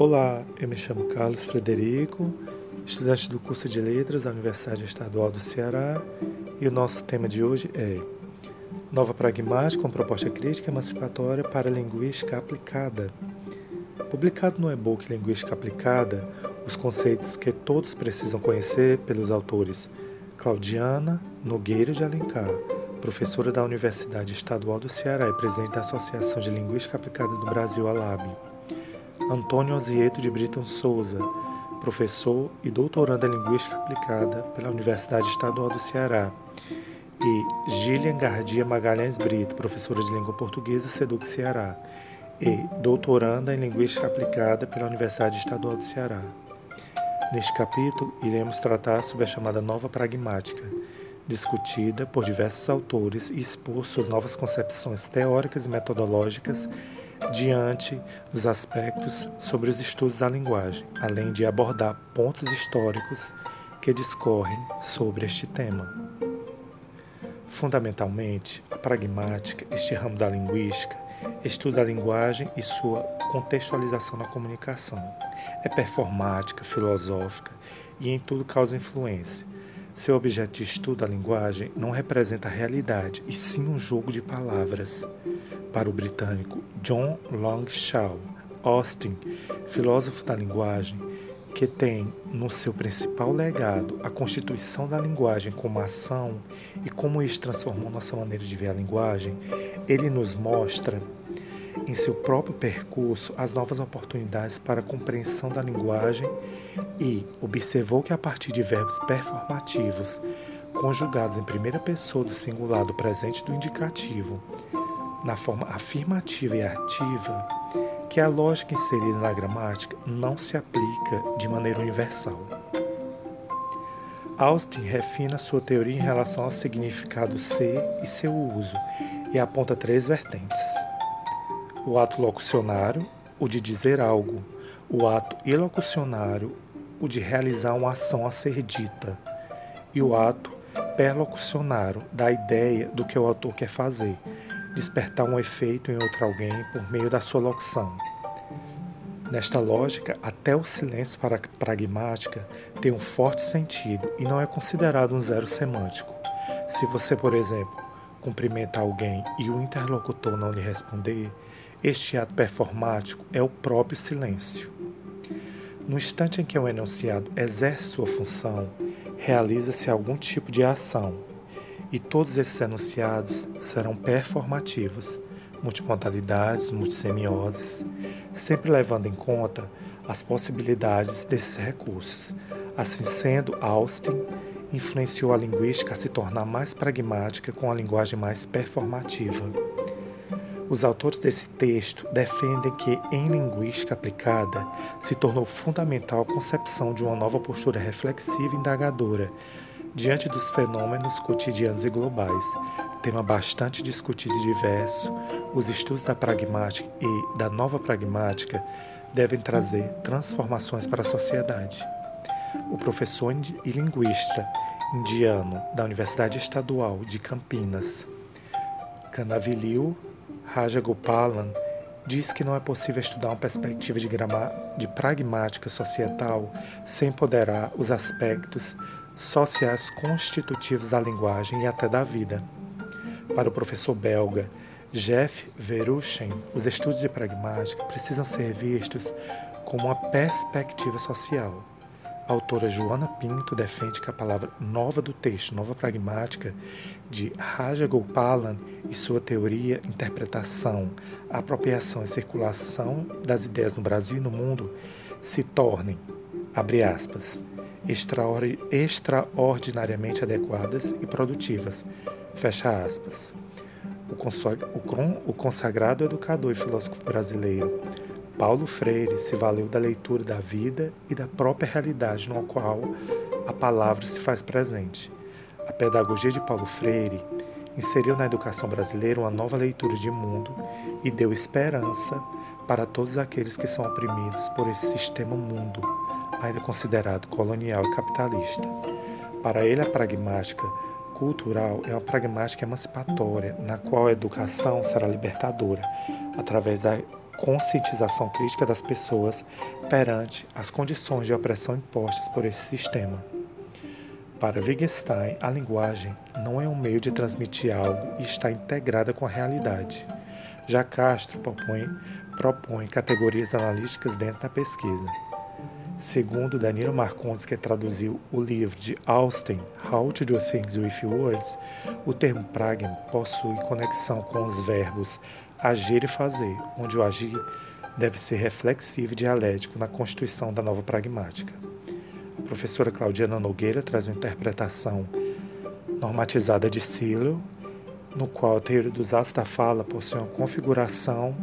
Olá, eu me chamo Carlos Frederico, estudante do curso de Letras da Universidade Estadual do Ceará, e o nosso tema de hoje é Nova Pragmática com proposta crítica emancipatória para a linguística aplicada. Publicado no e-book Linguística Aplicada, os conceitos que todos precisam conhecer pelos autores Claudiana Nogueira de Alencar, professora da Universidade Estadual do Ceará e presidente da Associação de Linguística Aplicada do Brasil, ALAB. Antônio Osieto de Brito Souza, professor e doutorando em Linguística Aplicada pela Universidade Estadual do Ceará, e Gillian Gardia Magalhães Brito, professora de Língua Portuguesa, SEDUC Ceará, e doutoranda em Linguística Aplicada pela Universidade Estadual do Ceará. Neste capítulo, iremos tratar sobre a chamada nova pragmática, discutida por diversos autores e expor suas novas concepções teóricas e metodológicas diante dos aspectos sobre os estudos da linguagem, além de abordar pontos históricos que discorrem sobre este tema. Fundamentalmente, a pragmática, este ramo da linguística, estuda a linguagem e sua contextualização na comunicação. É performática, filosófica e em tudo causa influência. Seu objeto de estudo, a linguagem, não representa a realidade, e sim um jogo de palavras. Para o britânico John Longshaw Austin, filósofo da linguagem, que tem no seu principal legado a constituição da linguagem como ação e como isso transformou nossa maneira de ver a linguagem, ele nos mostra em seu próprio percurso as novas oportunidades para a compreensão da linguagem e observou que a partir de verbos performativos conjugados em primeira pessoa do singular do presente do indicativo, na forma afirmativa e ativa, que a lógica inserida na gramática não se aplica de maneira universal. Austin refina sua teoria em relação ao significado ser e seu uso e aponta três vertentes: o ato locucionário, o de dizer algo, o ato ilocucionário, o de realizar uma ação a ser dita, e o ato perlocucionário, da ideia do que o autor quer fazer, despertar um efeito em outro alguém por meio da sua locução. Nesta lógica, até o silêncio para pragmática tem um forte sentido e não é considerado um zero semântico. Se você, por exemplo, cumprimenta alguém e o interlocutor não lhe responder, este ato performático é o próprio silêncio. No instante em que o enunciado exerce sua função, realiza-se algum tipo de ação, e todos esses enunciados serão performativos, multimodalidades, multissemioses, sempre levando em conta as possibilidades desses recursos. Assim sendo, Austin influenciou a linguística a se tornar mais pragmática com a linguagem mais performativa. Os autores desse texto defendem que, em linguística aplicada, se tornou fundamental a concepção de uma nova postura reflexiva e indagadora diante dos fenômenos cotidianos e globais, tema bastante discutido e diverso, os estudos da pragmática e da nova pragmática devem trazer transformações para a sociedade. O professor e linguista indiano da Universidade Estadual de Campinas, Canavilil Rajagopalan, diz que não é possível estudar uma perspectiva de, de pragmática societal sem ponderar os aspectos sociais constitutivos da linguagem e até da vida. Para o professor belga Jeff Verushen, os estudos de pragmática precisam ser vistos como uma perspectiva social. A autora Joana Pinto defende que a palavra nova do texto, nova pragmática, de Raja Gopalan e sua teoria, interpretação, apropriação e circulação das ideias no Brasil e no mundo se tornem, abre aspas, extraordinariamente adequadas e produtivas. Fecha aspas. O consagrado educador e filósofo brasileiro Paulo Freire se valeu da leitura da vida e da própria realidade no qual a palavra se faz presente. A pedagogia de Paulo Freire inseriu na educação brasileira uma nova leitura de mundo e deu esperança para todos aqueles que são oprimidos por esse sistema mundo ainda considerado colonial e capitalista. Para ele, a pragmática cultural é uma pragmática emancipatória, na qual a educação será libertadora, através da conscientização crítica das pessoas perante as condições de opressão impostas por esse sistema. Para Wittgenstein, a linguagem não é um meio de transmitir algo e está integrada com a realidade. Já Castro propõe, propõe categorias analíticas dentro da pesquisa. Segundo Danilo Marcondes, que traduziu o livro de Austin, How to Do Things with Words, o termo pragma possui conexão com os verbos agir e fazer, onde o agir deve ser reflexivo e dialético na constituição da nova pragmática. A professora Claudiana Nogueira traz uma interpretação normatizada de Silo, no qual a teoria dos atos da fala possui uma configuração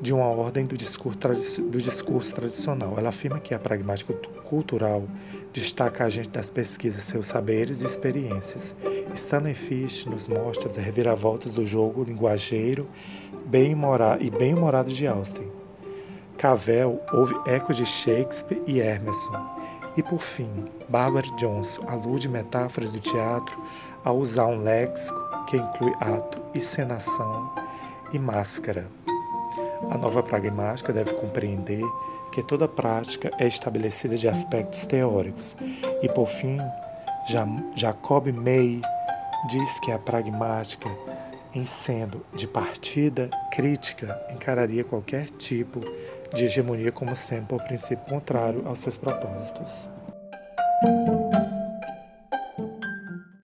de uma ordem do discurso, do discurso tradicional. Ela afirma que a pragmática cultural destaca a gente das pesquisas seus saberes e experiências. Stanley Fish nos mostra as reviravoltas do jogo linguageiro bem e bem-humorado de Austin. Cavell ouve ecos de Shakespeare e Emerson. E por fim, Barbara Johnson alude metáforas do teatro ao usar um léxico que inclui ato, encenação e máscara. A nova pragmática deve compreender que toda prática é estabelecida de aspectos teóricos. E por fim, Jacob May diz que a pragmática, em sendo de partida crítica, encararia qualquer tipo de hegemonia como sempre por princípio contrário aos seus propósitos.